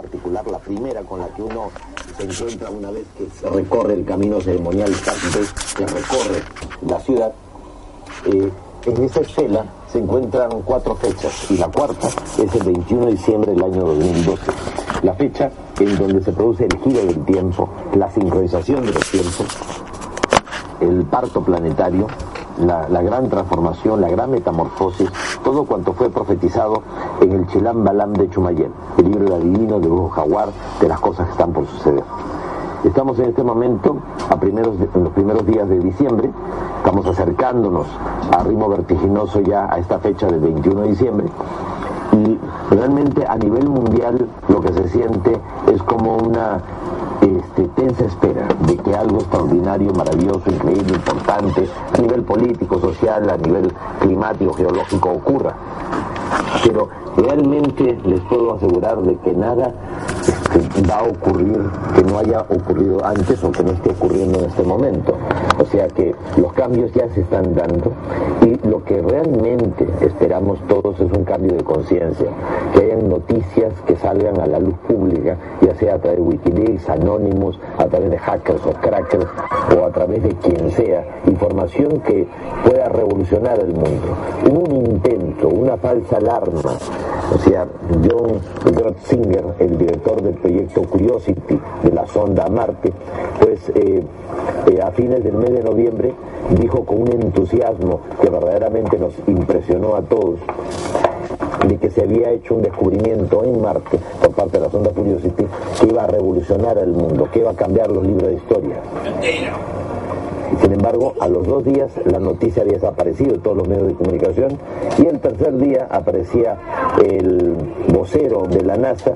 particular la primera con la que uno se encuentra una vez que recorre el camino ceremonial que recorre la ciudad. Eh, en esa estela se encuentran cuatro fechas y la cuarta es el 21 de diciembre del año 2012. La fecha en donde se produce el giro del tiempo, la sincronización de los tiempos, el parto planetario, la, gran transformación, la gran metamorfosis, todo cuanto fue profetizado en el Chelam Balam de Chumayel, el libro adivino de Hugo Jaguar, de las cosas que están por suceder. Estamos en este momento, a primeros en los primeros días de diciembre, estamos acercándonos a ritmo vertiginoso ya a esta fecha del 21 de diciembre, y realmente a nivel mundial lo que se siente es como una este, tensa espera de que maravilloso, increíble, importante, a nivel político, social, a nivel climático, geológico ocurra. Pero realmente les puedo asegurar de que nada este, va a ocurrir que no haya ocurrido antes o que no esté ocurriendo en este momento. O sea que los cambios ya se están dando y lo que realmente esperamos todos es un cambio de conciencia, noticias que salgan a la luz pública, ya sea a través de Wikileaks, Anonymous, a través de hackers o crackers o a través de quien sea, información que pueda revolucionar el mundo. un intento, una falsa alarma, o sea, John Grotzinger, el director del proyecto Curiosity de la sonda Marte, pues eh, eh, a fines del mes de noviembre dijo con un entusiasmo que verdaderamente nos impresionó a todos de que se había hecho un descubrimiento en Marte por parte de la sonda Curiosity que iba a revolucionar el mundo, que iba a cambiar los libros de historia. Sin embargo, a los dos días la noticia había desaparecido de todos los medios de comunicación y el tercer día aparecía el vocero de la NASA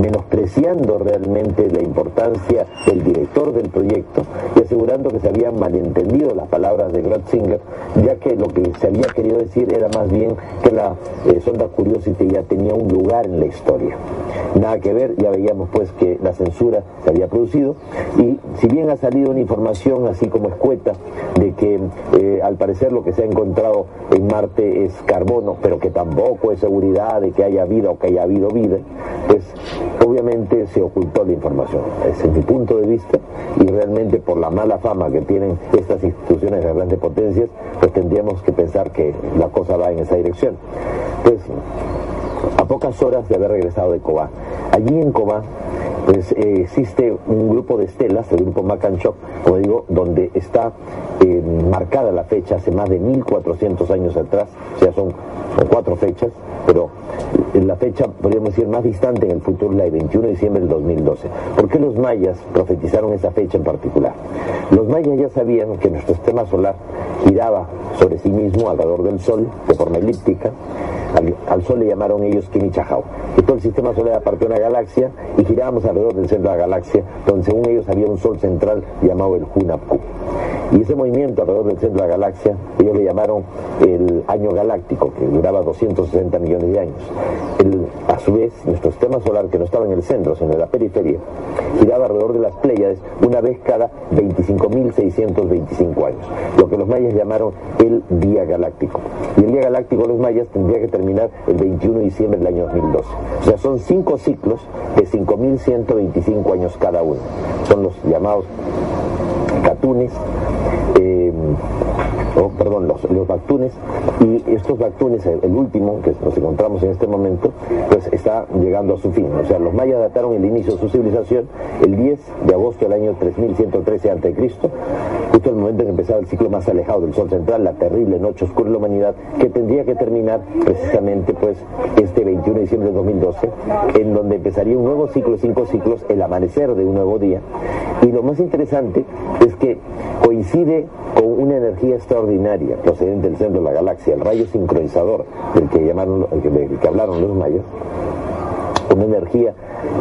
menospreciando realmente la importancia del director del proyecto y asegurando que se habían malentendido las palabras de Grotzinger, ya que lo que se había querido decir era más bien que la eh, sonda Curiosity ya tenía un lugar en la historia. Nada que ver, ya veíamos pues que la censura se había producido y si bien ha salido una información así como escueta de que eh, al parecer lo que se ha encontrado en Marte es carbono, pero que tampoco es seguridad de que haya vida o que haya habido vida, pues obviamente se ocultó la información. Ese es mi punto de vista y realmente por la mala fama que tienen estas instituciones de grandes potencias, pues tendríamos que pensar que la cosa va en esa dirección. Pues a pocas horas de haber regresado de Cobá. Allí en Cobá pues eh, existe un grupo de estelas, el grupo Macanchoc, como digo, donde está eh, marcada la fecha hace más de 1400 años atrás, o sea, son, cuatro fechas, pero la fecha, podríamos decir, más distante en el futuro, la de 21 de diciembre del 2012. ¿Por qué los mayas profetizaron esa fecha en particular? Los mayas ya sabían que nuestro sistema solar giraba sobre sí mismo alrededor del Sol, de forma elíptica, al, Sol le llamaron ellos Kinichahau. Y todo el sistema solar era parte de una galaxia y girábamos alrededor del centro de la galaxia, donde según ellos había un Sol central llamado el Hunapku. Y ese movimiento alrededor del centro de la galaxia, ellos le llamaron el año galáctico, que duraba 260 millones de años. a su vez, nuestro sistema solar, que no estaba en el centro, sino en la periferia, giraba alrededor de las Pléyades una vez cada 25.625 años, lo que los mayas llamaron el día galáctico. Y el día galáctico los mayas tendría que terminar el 21 de diciembre del año 2012. O sea, son cinco ciclos de 5.125 años cada uno. Son los llamados catunes, eh, perdón, los, los bactunes, y estos bactunes, el, último que nos encontramos en este momento, pues está llegando a su fin. O sea, los mayas dataron el inicio de su civilización el 10 de agosto del año 3113 a.C., justo el momento en que empezaba el ciclo más alejado del Sol central, la terrible noche oscura de la humanidad, que tendría que terminar precisamente pues este 21 de diciembre de 2012, en donde empezaría un nuevo ciclo, cinco ciclos, el amanecer de un nuevo día. Y lo más interesante es que coincide con una energía extraordinaria procedente del centro de la galaxia, el rayo sincronizador del que, llamaron, del que hablaron los mayas, una energía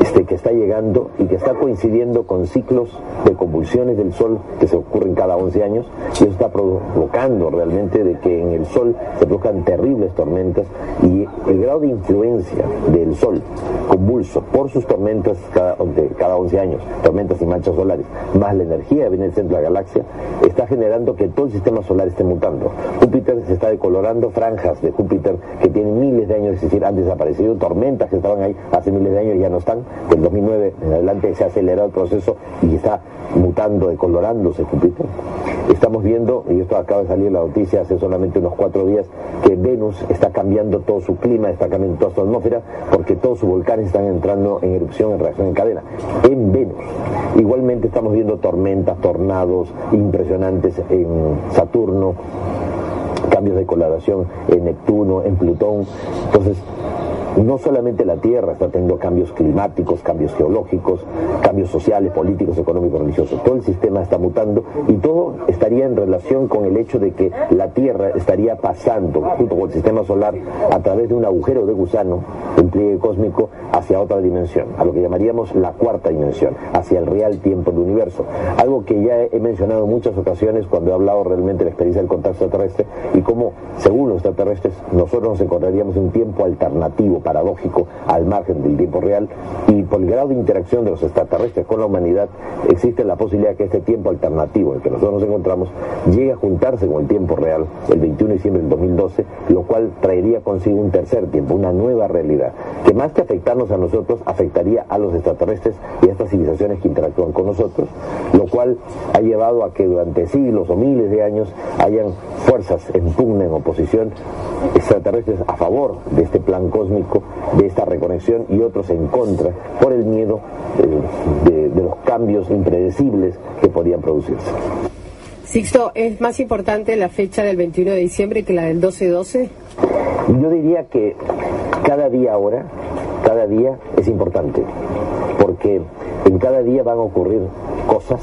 este, que está llegando y que está coincidiendo con ciclos de convulsiones del Sol que se ocurren cada 11 años y eso está provocando realmente de que en el Sol se produzcan terribles tormentas y el grado de influencia del Sol convulso por sus tormentas cada, cada 11 años, tormentas y manchas solares, más la energía que viene del centro de la galaxia, está generando que todo el sistema solar esté mutando. Júpiter se está decolorando, franjas de Júpiter que tienen miles de años, es decir, han desaparecido, tormentas que estaban ahí hace miles de años y ya no están. Del 2009 en adelante se ha acelerado el proceso y está mutando, decolorándose Júpiter. Estamos viendo, y esto acaba de salir la noticia hace solamente unos cuatro días, que Venus está cambiando todo su clima, está cambiando toda su atmósfera, porque todos sus volcanes están entrando en erupción, en reacción en cadena, en Venus. Igualmente estamos viendo tormentas, tornados impresionantes en Saturno, cambios de coloración en Neptuno, en Plutón. Entonces, no solamente la Tierra está teniendo cambios climáticos, cambios geológicos, cambios sociales, políticos, económicos, religiosos. Todo el sistema está mutando y todo estaría en relación con el hecho de que la Tierra estaría pasando junto con el sistema solar a través de un agujero de gusano, un pliegue cósmico, hacia otra dimensión, a lo que llamaríamos la cuarta dimensión, hacia el real tiempo del universo. Algo que ya he mencionado en muchas ocasiones cuando he hablado realmente de la experiencia del contacto extraterrestre y cómo, según los extraterrestres, nosotros nos encontraríamos en un tiempo alternativo paradójico al margen del tiempo real y por el grado de interacción de los extraterrestres con la humanidad existe la posibilidad que este tiempo alternativo en el que nosotros nos encontramos llegue a juntarse con el tiempo real el 21 de diciembre del 2012, lo cual traería consigo un tercer tiempo, una nueva realidad, que más que afectarnos a nosotros, afectaría a los extraterrestres y a estas civilizaciones que interactúan con nosotros, lo cual ha llevado a que durante siglos o miles de años hayan fuerzas en pugna, en oposición, extraterrestres a favor de este plan cósmico de esta reconexión y otros en contra por el miedo eh, de, de los cambios impredecibles que podían producirse. Sixto, ¿es más importante la fecha del 21 de diciembre que la del 12-12? Yo diría que cada día ahora, cada día es importante, porque en cada día van a ocurrir cosas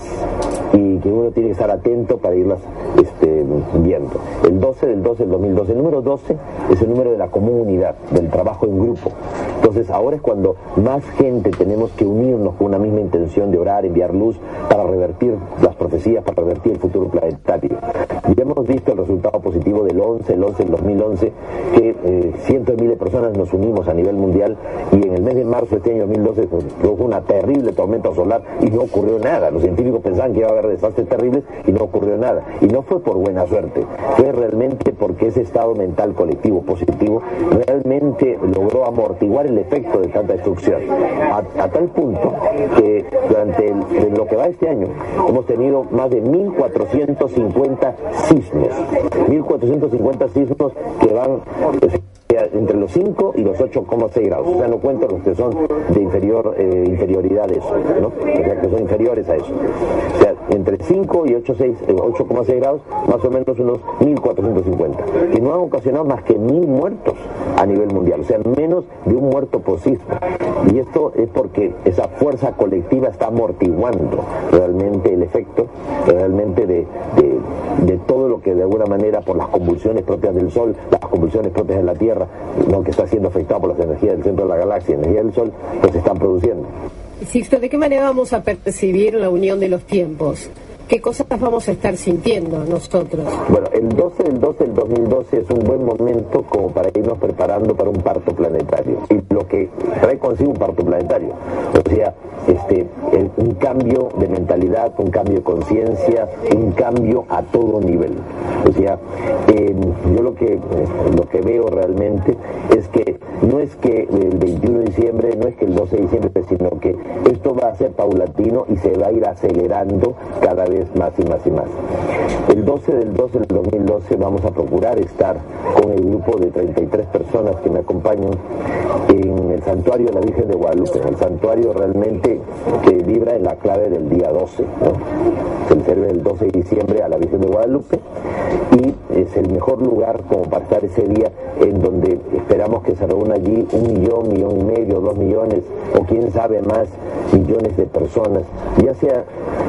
y que uno tiene que estar atento para irlas este, viendo. El 12 del 12 del 2012, el número 12 es el número de la comunidad, del trabajo en grupo. Entonces ahora es cuando más gente tenemos que unirnos con una misma intención de orar, enviar luz para revertir las profecías, para revertir el futuro planetario. Ya hemos visto el resultado positivo del 11, el 11 del 2011, que eh, cientos de miles de personas nos unimos a nivel mundial y en el mes de marzo de este año 2012 pues, produjo una terrible tormenta solar y no ocurrió nada. Los científicos pensaban que iba a haber desastres terribles y no ocurrió nada. Y no fue por buena suerte, fue realmente porque ese estado mental colectivo positivo realmente logró amortiguar el efecto de tanta destrucción. A, tal punto que durante lo que va este año hemos tenido más de 1.450 sismos. 1.450 sismos que van... Pues, entre los 5 y los 8,6 grados. O sea, no cuento los que son de inferior eh, inferioridad de eso, ¿no? O sea, que son inferiores a eso. O sea, entre 5 y 8,6 eh, grados, más o menos unos 1.450, que no han ocasionado más que mil muertos a nivel mundial, o sea, menos de un muerto por sismo. Y esto es porque esa fuerza colectiva está amortiguando realmente el efecto, realmente de, de todo lo que de alguna manera por las convulsiones propias del Sol, las convulsiones propias de la Tierra, ¿no? que está siendo afectado por las energías del centro de la galaxia, energía del Sol, pues están produciendo. Sixto, ¿de qué manera vamos a percibir la unión de los tiempos? ¿Qué cosas vamos a estar sintiendo nosotros? Bueno, el 12 del 12 del 2012 es un buen momento como para irnos preparando para un parto planetario. Y lo que trae un parto planetario. O sea, este, un cambio de mentalidad, un cambio de conciencia, un cambio a todo nivel. O sea, yo lo que, lo que veo realmente es que no es que el 21 de diciembre, no es que el 12 de diciembre, sino que esto va a ser paulatino y se va a ir acelerando cada vez más y más y más. El 12 del 12 del 2012 vamos a procurar estar con el grupo de 33 personas que me acompañan en el santuario de la Virgen de Guadalupe, el santuario realmente que vibra en la clave del día 12. Se le serve el 12 de diciembre a la Virgen de Guadalupe y es el mejor lugar como para estar ese día en donde esperamos que se reúna allí un millón, millón y medio, dos millones, o quién sabe más, millones de personas, ya sea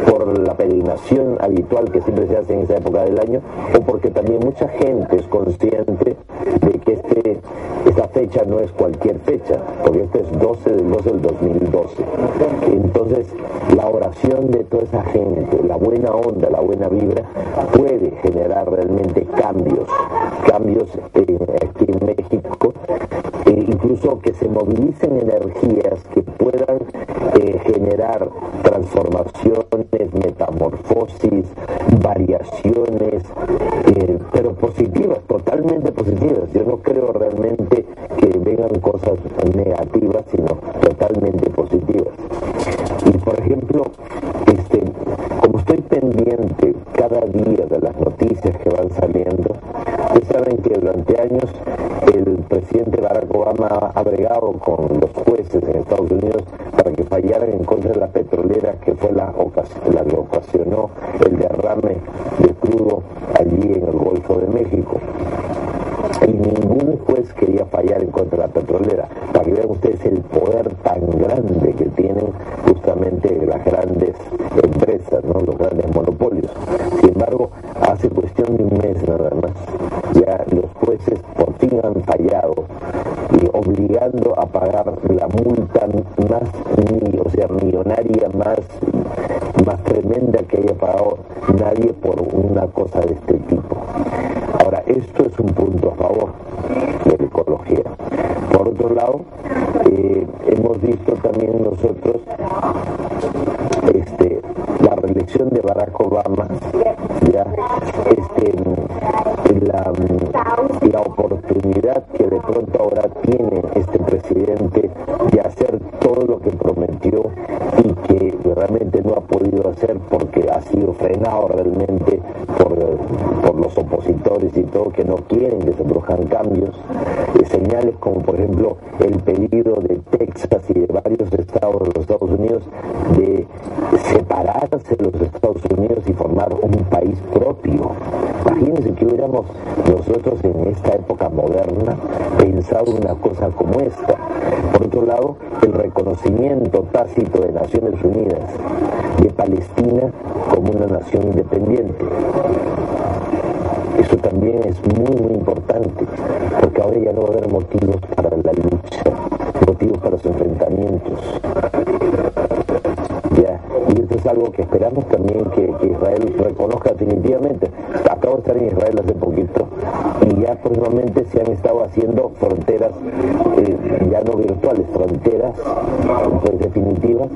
por la peregrinación habitual que siempre se hace en esa época del año, o porque también mucha gente es consciente de que este, esta fecha no es cualquier fecha, porque este es 12 del 12 del 2012. Entonces, la oración de toda esa gente, la buena onda, la buena vibra, puede generar realmente cambios, cambios aquí en México, incluso que se movilicen energías que puedan eh, generar transformaciones, metamorfosis, variaciones, eh, pero positivas, totalmente positivas. Yo no creo realmente que vengan cosas negativas, sino totalmente positivas. Y por ejemplo, este, como estoy pendiente cada día de las noticias que van saliendo, que durante años el presidente Barack Obama ha bregado con los jueces en Estados Unidos para que fallaran en contra de la petrolera que fue la, que ocasionó el derrame de crudo allí en el Golfo de México y ningún juez quería fallar en contra de la petrolera. Para que vean ustedes el poder tan grande que tienen justamente las grandes empresas, ¿no? los grandes monopolios. Tiene este presidente de hacer todo lo que prometió y que realmente no ha podido hacer porque ha sido frenado realmente por, por los opositores y todo que no quieren que se produzcan cambios. Eh, señales como por ejemplo el pedido de Texas y de varios de Naciones Unidas de Palestina como una nación independiente. Eso también es muy, muy importante, porque ahora ya no va a haber motivos para la lucha, motivos para los enfrentamientos. Algo que esperamos también que, Israel reconozca definitivamente. Acabo de estar en Israel hace poquito y ya próximamente se han estado haciendo fronteras, eh, ya no virtuales, fronteras pues, definitivas.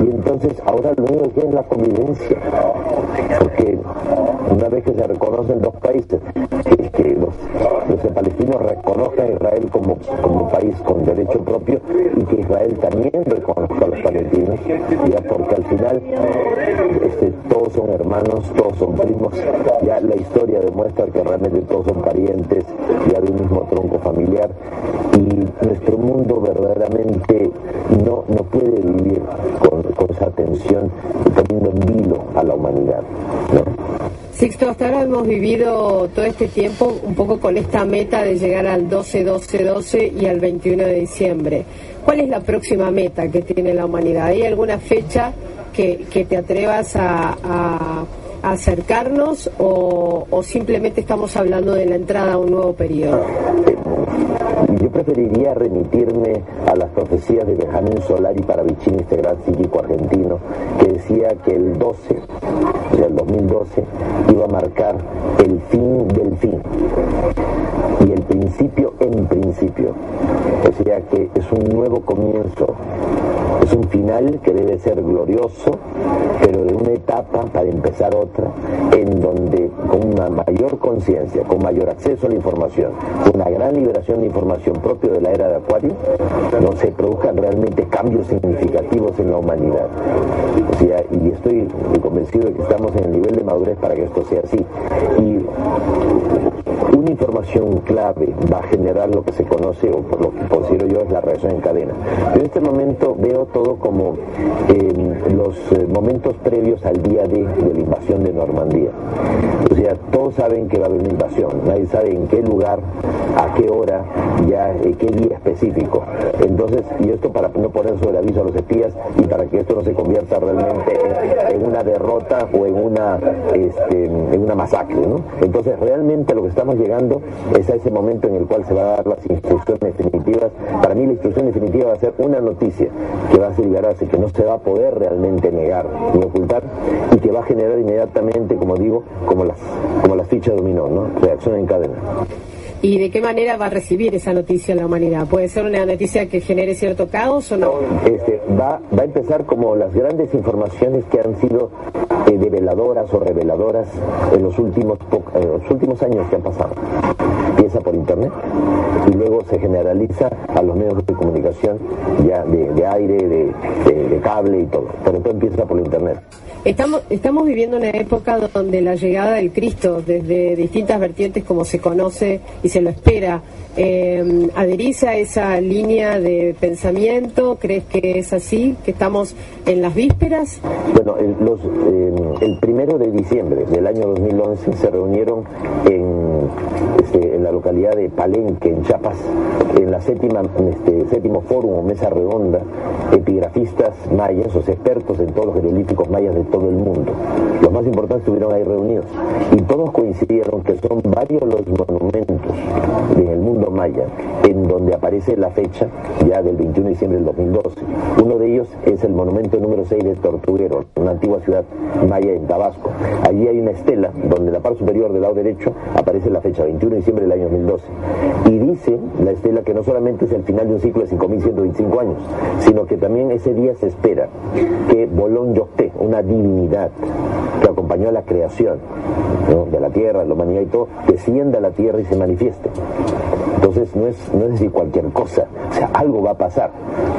Y entonces ahora lo único que es la convivencia, porque una vez que se reconocen dos países, que, los, palestinos reconozcan a Israel como, como país con derecho propio y que Israel también reconozca a los palestinos, ya porque al final este, todos son hermanos, todos son primos, ya la historia demuestra que realmente todos son parientes, ya de un mismo tronco familiar. Y nuestro mundo verdaderamente no, no puede vivir con, esa tensión Sixto, hasta ahora hemos vivido todo este tiempo un poco con esta meta de llegar al 12-12-12 y al 21 de diciembre. ¿Cuál es la próxima meta que tiene la humanidad? ¿Hay alguna fecha que, te atrevas a, acercarnos o, simplemente estamos hablando de la entrada a un nuevo periodo? Yo preferiría remitirme a las profecías de Benjamín Solari Paravicini, este gran psíquico argentino, que decía que el 12, o sea, el 2012, iba a marcar el fin del fin y el principio en principio. O sea que es un nuevo comienzo es un final que debe ser glorioso, pero de una etapa para empezar otra, en donde con una mayor conciencia, con mayor acceso a la información, con una gran liberación de información propio de la era de Acuario, no se produzcan realmente cambios significativos en la humanidad. Y estoy convencido de que estamos en el nivel de madurez para que esto sea así. Una información clave va a generar lo que se conoce, o por lo que considero yo es la reacción en cadena. Yo en este momento veo todo como eh, los eh, momentos previos al día de, de, la invasión de Normandía. O sea, todos saben que va a haber una invasión, nadie sabe en qué lugar, a qué hora, ya en qué día específico. Entonces, y esto para no poner sobre aviso a los espías y para que esto no se convierta realmente en, una derrota o en una, este, en una masacre. ¿no? Entonces, realmente lo que estamos llegando es a ese momento en el cual se van a dar las instrucciones definitivas. Para mí la instrucción definitiva va a ser una noticia que va a ser liberarse, que no se va a poder realmente negar ni ocultar y que va a generar inmediatamente, como digo, como las, como las fichas dominó, ¿no? reacción en cadena. ¿Y de qué manera va a recibir esa noticia la humanidad? ¿Puede ser una noticia que genere cierto caos o no? Este, va, va a empezar como las grandes informaciones que han sido eh, develadoras o reveladoras en los últimos, eh, los últimos años que han pasado. Empieza por internet y luego se generaliza a los medios de comunicación ya de, aire, de, de, de, cable y todo. Pero todo empieza por internet. Estamos, estamos viviendo una época donde la llegada del Cristo, desde distintas vertientes como se conoce y se lo espera, eh, ¿adherís a esa línea de pensamiento? ¿Crees que es así? ¿Que estamos en las vísperas? Bueno, el, los, eh, el primero de diciembre del año 2011 se reunieron en, este, en la localidad de Palenque, en Chiapas, en la séptima, este, séptimo fórum o mesa redonda, epigrafistas mayas, o expertos en todos los jeroglíficos mayas de todo el mundo. Los más importantes estuvieron ahí reunidos y todos coincidieron que son varios los monumentos en el mundo maya en donde aparece la fecha ya del 21 de diciembre del 2012. Uno de es el monumento número 6 de Tortuguero, una antigua ciudad maya en Tabasco. Allí hay una estela donde la parte superior del lado derecho aparece la fecha 21 de diciembre del año 2012. Y dice la estela que no solamente es el final de un ciclo de 5.125 años, sino que también ese día se espera que Bolón Yocté, una divinidad que acompañó a la creación de la tierra, la humanidad y todo, descienda a la tierra y se manifieste. Entonces no es, no es decir cualquier cosa, o sea, algo va a pasar.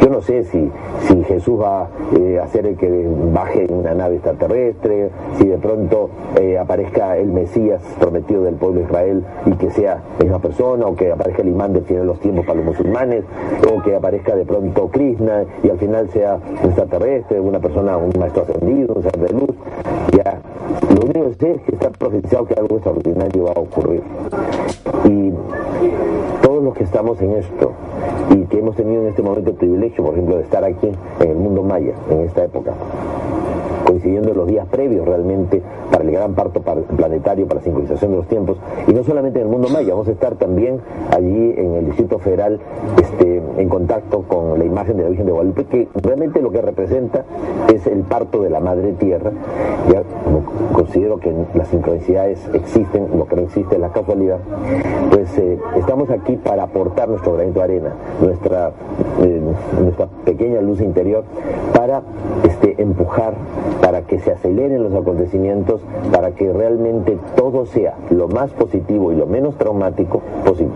Yo no sé si, si Jesús va eh, a hacer el que baje en una nave extraterrestre, si de pronto eh, aparezca el Mesías prometido del pueblo de Israel y que sea misma persona, o que aparezca el imán del final de los tiempos para los musulmanes, o que aparezca de pronto Krishna y al final sea un extraterrestre, una persona, un maestro ascendido, un ser de luz. Ya, lo único que sé es que está profetizado que algo extraordinario va a ocurrir. Que estamos en esto y que hemos tenido en este momento el privilegio, por ejemplo, de estar aquí en el mundo maya, en esta época, coincidiendo en los días previos realmente para el gran parto planetario, para la sincronización de los tiempos, y no solamente en el mundo maya, vamos a estar también allí en el Distrito Federal este, en contacto con la imagen de la Virgen de Guadalupe, que realmente lo que representa es el parto de la Madre Tierra. Ya considero que las sincronicidades existen, lo que no existe es la casualidad, pues eh, estamos aquí para aportar nuestro granito de arena, nuestra, eh, nuestra pequeña luz interior, para este, empujar para que se aceleren los acontecimientos, para que realmente todo sea lo más positivo y lo menos traumático posible.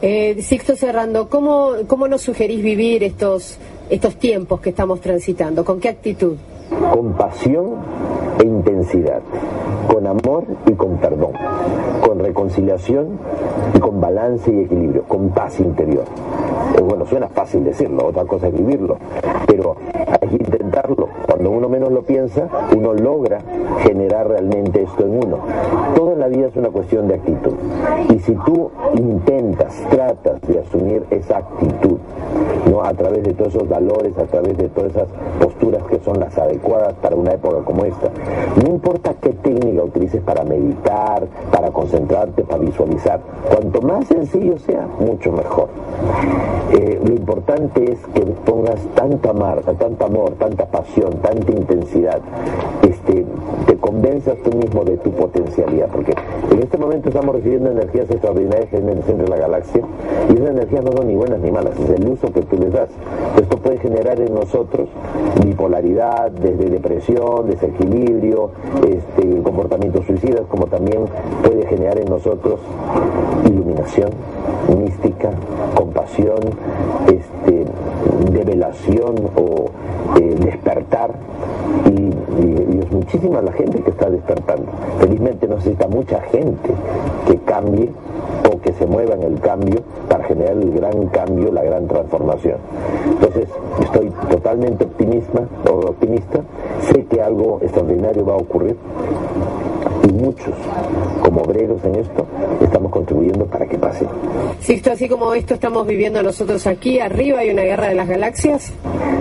Eh, Sixto Cerrando, ¿cómo, ¿cómo nos sugerís vivir estos, estos tiempos que estamos transitando? ¿Con qué actitud? Con pasión e intensidad, con amor y con perdón, con reconciliación y con balance y equilibrio, con paz interior. Eh, bueno, suena fácil decirlo, otra cosa es vivirlo, pero intentarlo. Cuando uno menos lo piensa, uno logra generar realmente esto en uno. Todo en la vida es una cuestión de actitud. Y si tú intentas, tratas de asumir esa actitud, ¿no? a través de todos esos valores, a través de todas esas posturas que son las adecuadas para una época como esta, no importa qué técnica utilices para meditar, para concentrarte, para visualizar, cuanto más sencillo sea, mucho mejor. Eh, lo importante es que pongas tanto amor, tanto tanta pasión, tanta intensidad, este, te convenzas tú mismo de tu potencialidad, porque en este momento estamos recibiendo energías extraordinarias en el centro de la galaxia, y esas energías no son ni buenas ni malas, es el uso que tú les das. Esto puede generar en nosotros bipolaridad, desde depresión, desequilibrio, este, comportamientos suicidas, como también puede generar en nosotros iluminación, mística, compasión, este, develación o eh, despertar y, es muchísima la gente que está despertando. Felizmente necesita mucha gente que cambie o que se mueva en el cambio para generar el gran cambio, la gran transformación. Entonces, estoy totalmente optimista, optimista, sé que algo extraordinario va a ocurrir y muchos, como obreros en esto, estamos contribuyendo para que pase. Sixto, así como esto estamos viviendo nosotros aquí, arriba hay una guerra de las galaxias.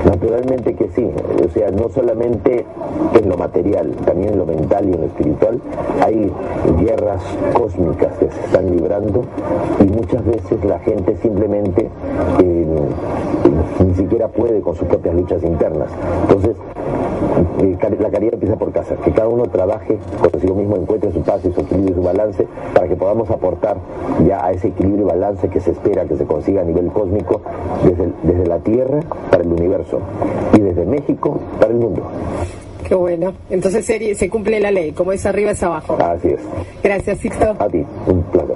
Naturalmente que sí, o sea, no solamente en lo material, también en lo mental y en lo espiritual, hay guerras cósmicas que se están librando y muchas veces la gente simplemente eh, ni siquiera puede con sus propias luchas internas. Entonces, la caridad empieza por casa, que cada uno trabaje consigo mismo, encuentre su paz y su equilibrio y su balance para que podamos aportar ya a ese equilibrio y balance que se espera que se consiga a nivel cósmico desde, desde la Tierra para el universo y desde México para el mundo. Qué bueno. Entonces se, se cumple la ley, como es arriba es abajo. Así es. Gracias, Sixto. A ti, un placer.